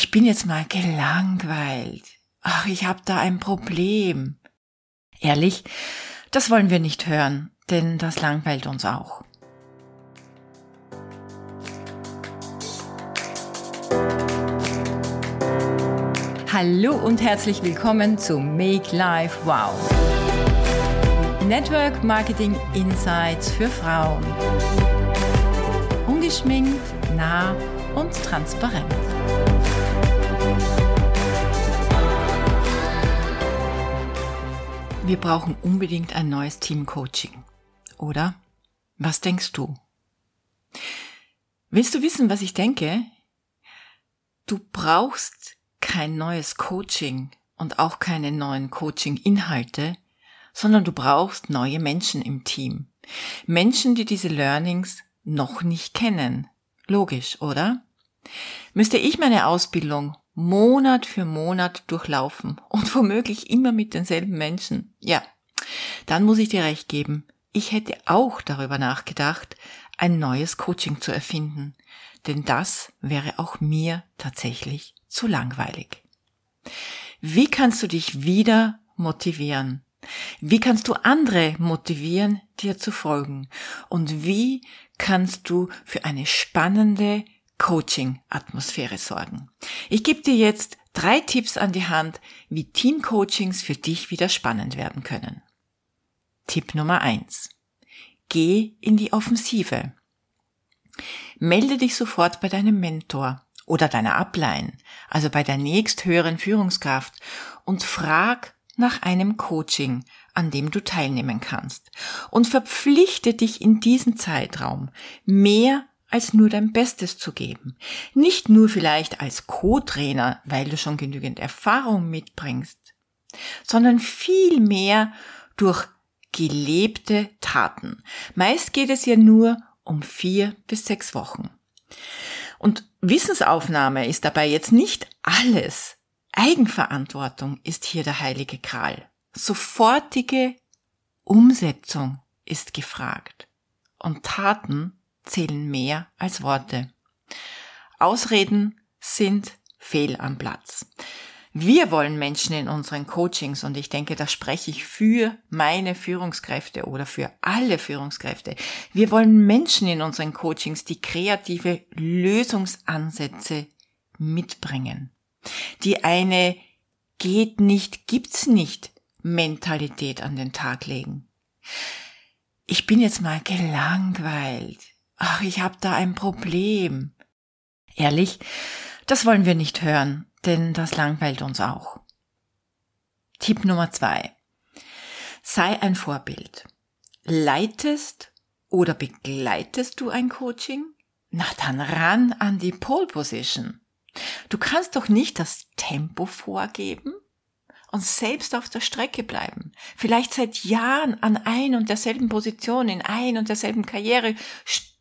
Ich bin jetzt mal gelangweilt. Ach, ich habe da ein Problem. Ehrlich, das wollen wir nicht hören, denn das langweilt uns auch. Hallo und herzlich willkommen zu Make Life Wow. Network Marketing Insights für Frauen. Ungeschminkt, nah und transparent. Wir brauchen unbedingt ein neues Team-Coaching, oder? Was denkst du? Willst du wissen, was ich denke? Du brauchst kein neues Coaching und auch keine neuen Coaching-Inhalte, sondern du brauchst neue Menschen im Team. Menschen, die diese Learnings noch nicht kennen. Logisch, oder? Müsste ich meine Ausbildung Monat für Monat durchlaufen und womöglich immer mit denselben Menschen, ja, dann muss ich dir recht geben, ich hätte auch darüber nachgedacht, ein neues Coaching zu erfinden, denn das wäre auch mir tatsächlich zu langweilig. Wie kannst du dich wieder motivieren? Wie kannst du andere motivieren, dir zu folgen? Und wie kannst du für eine spannende Coaching-Atmosphäre sorgen? Ich gebe dir jetzt drei Tipps an die Hand, wie Team-Coachings für dich wieder spannend werden können. Tipp Nummer eins: Geh in die Offensive. Melde dich sofort bei deinem Mentor oder deiner Upline, also bei der nächsthöheren Führungskraft und frag nach einem Coaching, an dem du teilnehmen kannst und verpflichte dich in diesem Zeitraum mehr als nur dein Bestes zu geben. Nicht nur vielleicht als Co-Trainer, weil du schon genügend Erfahrung mitbringst, sondern viel mehr durch gelebte Taten. Meist geht es ja nur um vier bis sechs Wochen. Und Wissensaufnahme ist dabei jetzt nicht alles. Eigenverantwortung ist hier der heilige Kral. Sofortige Umsetzung ist gefragt. Und Taten zählen mehr als Worte. Ausreden sind fehl am Platz. Wir wollen Menschen in unseren Coachings und ich denke, da spreche ich für meine Führungskräfte oder für alle Führungskräfte. Wir wollen Menschen in unseren Coachings, die kreative Lösungsansätze mitbringen, die eine geht nicht, gibt's nicht Mentalität an den Tag legen. Ich bin jetzt mal gelangweilt. Ach, ich habe da ein Problem. Ehrlich, das wollen wir nicht hören denn das langweilt uns auch. Tipp Nummer zwei. Sei ein Vorbild. Leitest oder begleitest du ein Coaching? Na dann ran an die Pole Position. Du kannst doch nicht das Tempo vorgeben und selbst auf der Strecke bleiben. Vielleicht seit Jahren an ein und derselben Position, in ein und derselben Karriere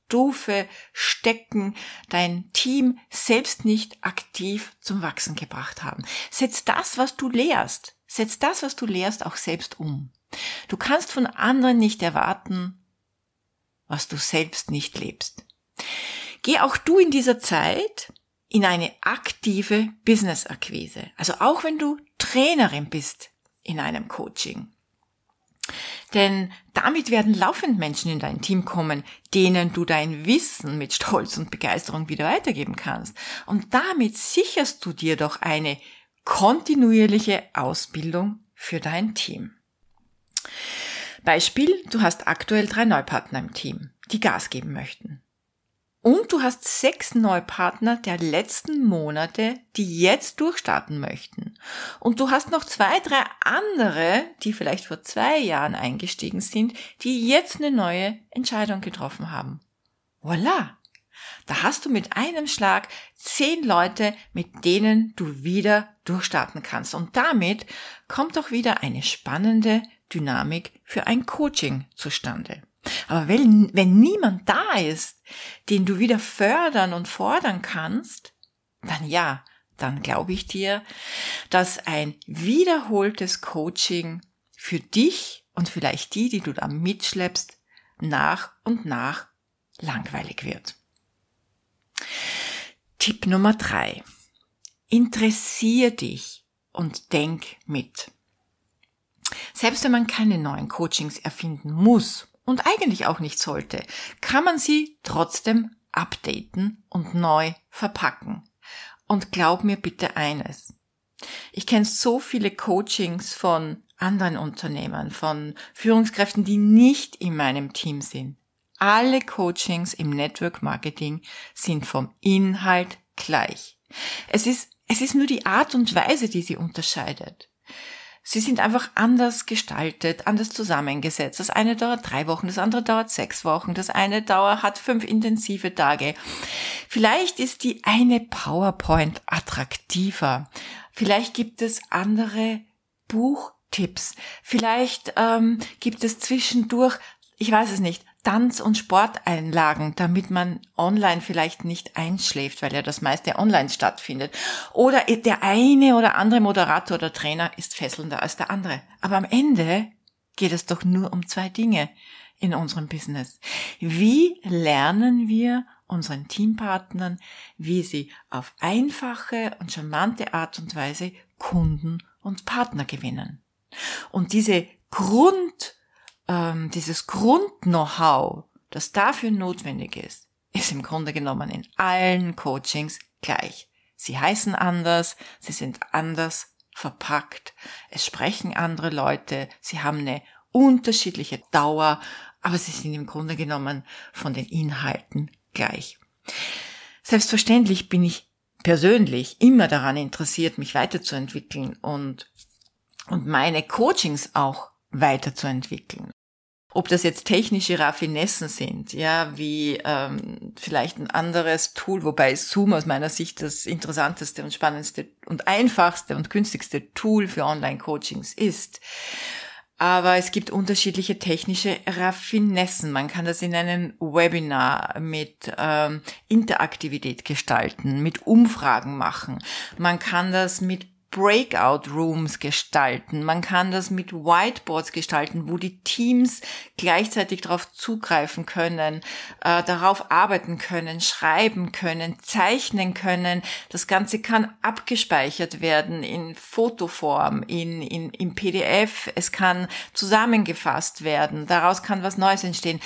Stufe stecken, dein Team selbst nicht aktiv zum Wachsen gebracht haben. Setz das, was du lehrst, setz das, was du lehrst, auch selbst um. Du kannst von anderen nicht erwarten, was du selbst nicht lebst. Geh auch du in dieser Zeit in eine aktive Business-Akquise. Also auch wenn du Trainerin bist in einem Coaching. Denn damit werden laufend Menschen in dein Team kommen, denen du dein Wissen mit Stolz und Begeisterung wieder weitergeben kannst. Und damit sicherst du dir doch eine kontinuierliche Ausbildung für dein Team. Beispiel, du hast aktuell drei Neupartner im Team, die Gas geben möchten. Und du hast sechs Neupartner der letzten Monate, die jetzt durchstarten möchten. Und du hast noch zwei, drei andere, die vielleicht vor zwei Jahren eingestiegen sind, die jetzt eine neue Entscheidung getroffen haben. Voila! Da hast du mit einem Schlag zehn Leute, mit denen du wieder durchstarten kannst. Und damit kommt auch wieder eine spannende Dynamik für ein Coaching zustande. Aber wenn, wenn niemand da ist, den du wieder fördern und fordern kannst, dann ja, dann glaube ich dir, dass ein wiederholtes Coaching für dich und vielleicht die, die du da mitschleppst, nach und nach langweilig wird. Tipp Nummer drei. Interessier dich und denk mit. Selbst wenn man keine neuen Coachings erfinden muss und eigentlich auch nicht sollte, kann man sie trotzdem updaten und neu verpacken. Und glaub mir bitte eines. Ich kenne so viele Coachings von anderen Unternehmern, von Führungskräften, die nicht in meinem Team sind. Alle Coachings im Network Marketing sind vom Inhalt gleich. Es ist, es ist nur die Art und Weise, die sie unterscheidet. Sie sind einfach anders gestaltet, anders zusammengesetzt. Das eine dauert drei Wochen, das andere dauert sechs Wochen, das eine dauert, hat fünf intensive Tage. Vielleicht ist die eine PowerPoint attraktiver. Vielleicht gibt es andere Buchtipps. Vielleicht ähm, gibt es zwischendurch, ich weiß es nicht, Tanz- und Sporteinlagen, damit man online vielleicht nicht einschläft, weil ja das meiste online stattfindet. Oder der eine oder andere Moderator oder Trainer ist fesselnder als der andere. Aber am Ende geht es doch nur um zwei Dinge in unserem Business. Wie lernen wir unseren Teampartnern, wie sie auf einfache und charmante Art und Weise Kunden und Partner gewinnen? Und diese Grund ähm, dieses Grund-Know-how, das dafür notwendig ist, ist im Grunde genommen in allen Coachings gleich. Sie heißen anders, sie sind anders verpackt, es sprechen andere Leute, sie haben eine unterschiedliche Dauer, aber sie sind im Grunde genommen von den Inhalten gleich. Selbstverständlich bin ich persönlich immer daran interessiert, mich weiterzuentwickeln und, und meine Coachings auch weiterzuentwickeln. Ob das jetzt technische Raffinessen sind, ja, wie ähm, vielleicht ein anderes Tool, wobei Zoom aus meiner Sicht das interessanteste und spannendste und einfachste und günstigste Tool für Online-Coachings ist. Aber es gibt unterschiedliche technische Raffinessen. Man kann das in einem Webinar mit ähm, Interaktivität gestalten, mit Umfragen machen. Man kann das mit Breakout Rooms gestalten. Man kann das mit Whiteboards gestalten, wo die Teams gleichzeitig darauf zugreifen können, äh, darauf arbeiten können, schreiben können, zeichnen können. Das Ganze kann abgespeichert werden in Fotoform, in, in, in PDF. Es kann zusammengefasst werden. Daraus kann was Neues entstehen.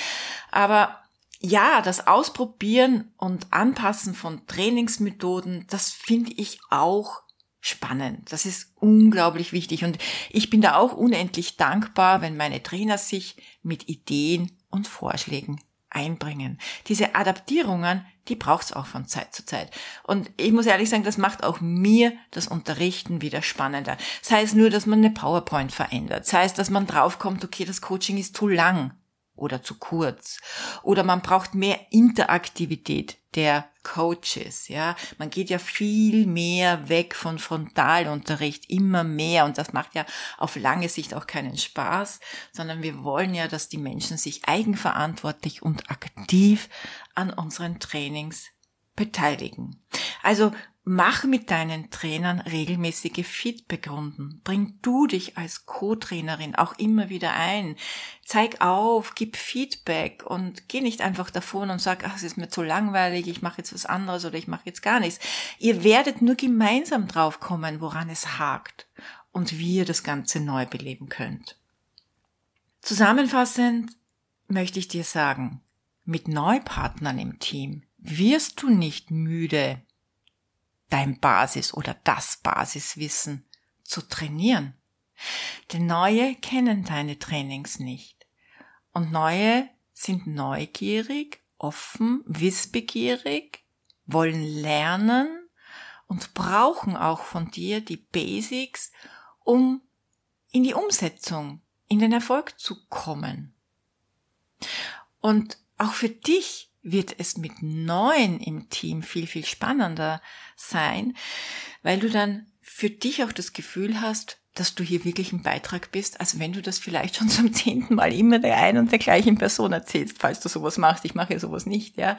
Aber ja, das Ausprobieren und Anpassen von Trainingsmethoden, das finde ich auch spannend. Das ist unglaublich wichtig und ich bin da auch unendlich dankbar, wenn meine Trainer sich mit Ideen und Vorschlägen einbringen. Diese Adaptierungen, die braucht's auch von Zeit zu Zeit. Und ich muss ehrlich sagen, das macht auch mir das Unterrichten wieder spannender. Sei es nur, dass man eine PowerPoint verändert, sei es, dass man draufkommt, okay, das Coaching ist zu lang oder zu kurz. Oder man braucht mehr Interaktivität der Coaches, ja. Man geht ja viel mehr weg von Frontalunterricht, immer mehr. Und das macht ja auf lange Sicht auch keinen Spaß, sondern wir wollen ja, dass die Menschen sich eigenverantwortlich und aktiv an unseren Trainings beteiligen. Also Mach mit deinen Trainern regelmäßige Feedbackrunden. Bring du dich als Co-Trainerin auch immer wieder ein. Zeig auf, gib Feedback und geh nicht einfach davon und sag, ach, es ist mir zu langweilig, ich mache jetzt was anderes oder ich mache jetzt gar nichts. Ihr werdet nur gemeinsam draufkommen, woran es hakt und wie ihr das Ganze neu beleben könnt. Zusammenfassend möchte ich dir sagen, mit Neupartnern im Team wirst du nicht müde, dein Basis oder das Basiswissen zu trainieren. Denn neue kennen deine Trainings nicht. Und neue sind neugierig, offen, wissbegierig, wollen lernen und brauchen auch von dir die Basics, um in die Umsetzung, in den Erfolg zu kommen. Und auch für dich wird es mit neun im Team viel, viel spannender sein, weil du dann für dich auch das Gefühl hast, dass du hier wirklich ein Beitrag bist, als wenn du das vielleicht schon zum zehnten Mal immer der einen und der gleichen Person erzählst, falls du sowas machst. Ich mache ja sowas nicht, ja.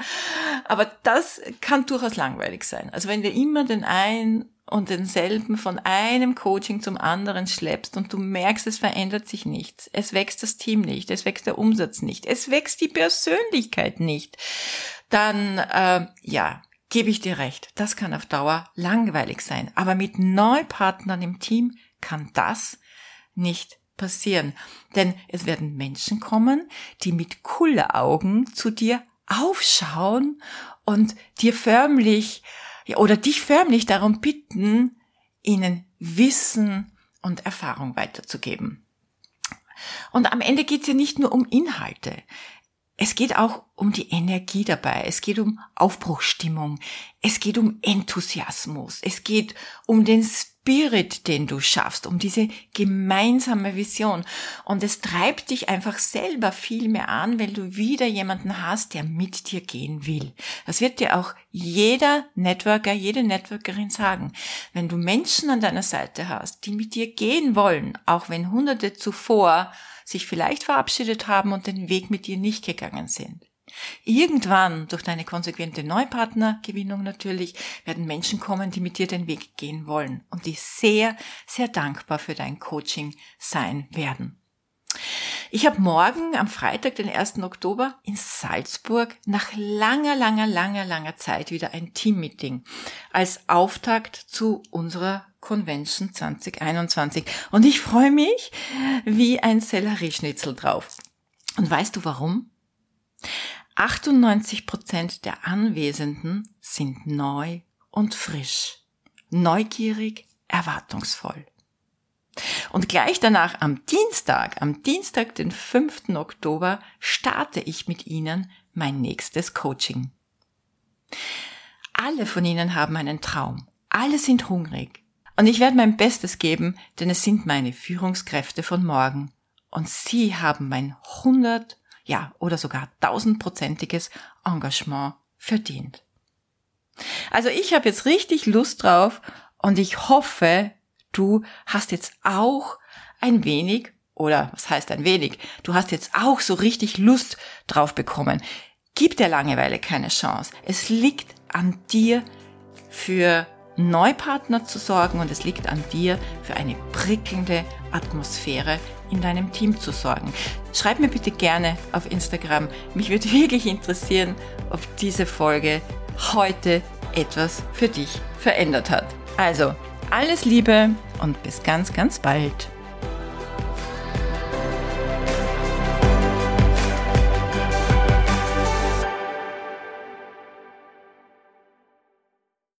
Aber das kann durchaus langweilig sein. Also wenn du immer den einen und denselben von einem Coaching zum anderen schleppst und du merkst, es verändert sich nichts. Es wächst das Team nicht, es wächst der Umsatz nicht, es wächst die Persönlichkeit nicht. Dann, äh, ja, gebe ich dir recht, das kann auf Dauer langweilig sein. Aber mit Neupartnern im Team kann das nicht passieren. Denn es werden Menschen kommen, die mit Augen zu dir aufschauen und dir förmlich oder dich förmlich darum bitten, ihnen Wissen und Erfahrung weiterzugeben. Und am Ende geht es ja nicht nur um Inhalte. Es geht auch um die Energie dabei. Es geht um Aufbruchstimmung. Es geht um Enthusiasmus. Es geht um den Spirit, den du schaffst, um diese gemeinsame Vision. Und es treibt dich einfach selber viel mehr an, weil du wieder jemanden hast, der mit dir gehen will. Das wird dir auch jeder Networker, jede Networkerin sagen. Wenn du Menschen an deiner Seite hast, die mit dir gehen wollen, auch wenn hunderte zuvor sich vielleicht verabschiedet haben und den Weg mit dir nicht gegangen sind. Irgendwann, durch deine konsequente Neupartnergewinnung natürlich, werden Menschen kommen, die mit dir den Weg gehen wollen und die sehr, sehr dankbar für dein Coaching sein werden. Ich habe morgen am Freitag, den 1. Oktober, in Salzburg nach langer, langer, langer, langer Zeit wieder ein Teammeeting als Auftakt zu unserer Convention 2021. Und ich freue mich wie ein Sellerieschnitzel drauf. Und weißt du warum? 98 Prozent der Anwesenden sind neu und frisch, neugierig, erwartungsvoll. Und gleich danach am Dienstag, am Dienstag, den 5. Oktober, starte ich mit Ihnen mein nächstes Coaching. Alle von Ihnen haben einen Traum. Alle sind hungrig. Und ich werde mein Bestes geben, denn es sind meine Führungskräfte von morgen. Und Sie haben mein 100, ja, oder sogar tausendprozentiges Engagement verdient. Also ich habe jetzt richtig Lust drauf und ich hoffe, du hast jetzt auch ein wenig, oder was heißt ein wenig, du hast jetzt auch so richtig Lust drauf bekommen. Gib der Langeweile keine Chance. Es liegt an dir für Neupartner zu sorgen und es liegt an dir für eine prickelnde Atmosphäre in deinem Team zu sorgen. Schreib mir bitte gerne auf Instagram. Mich würde wirklich interessieren, ob diese Folge heute etwas für dich verändert hat. Also, alles Liebe und bis ganz, ganz bald.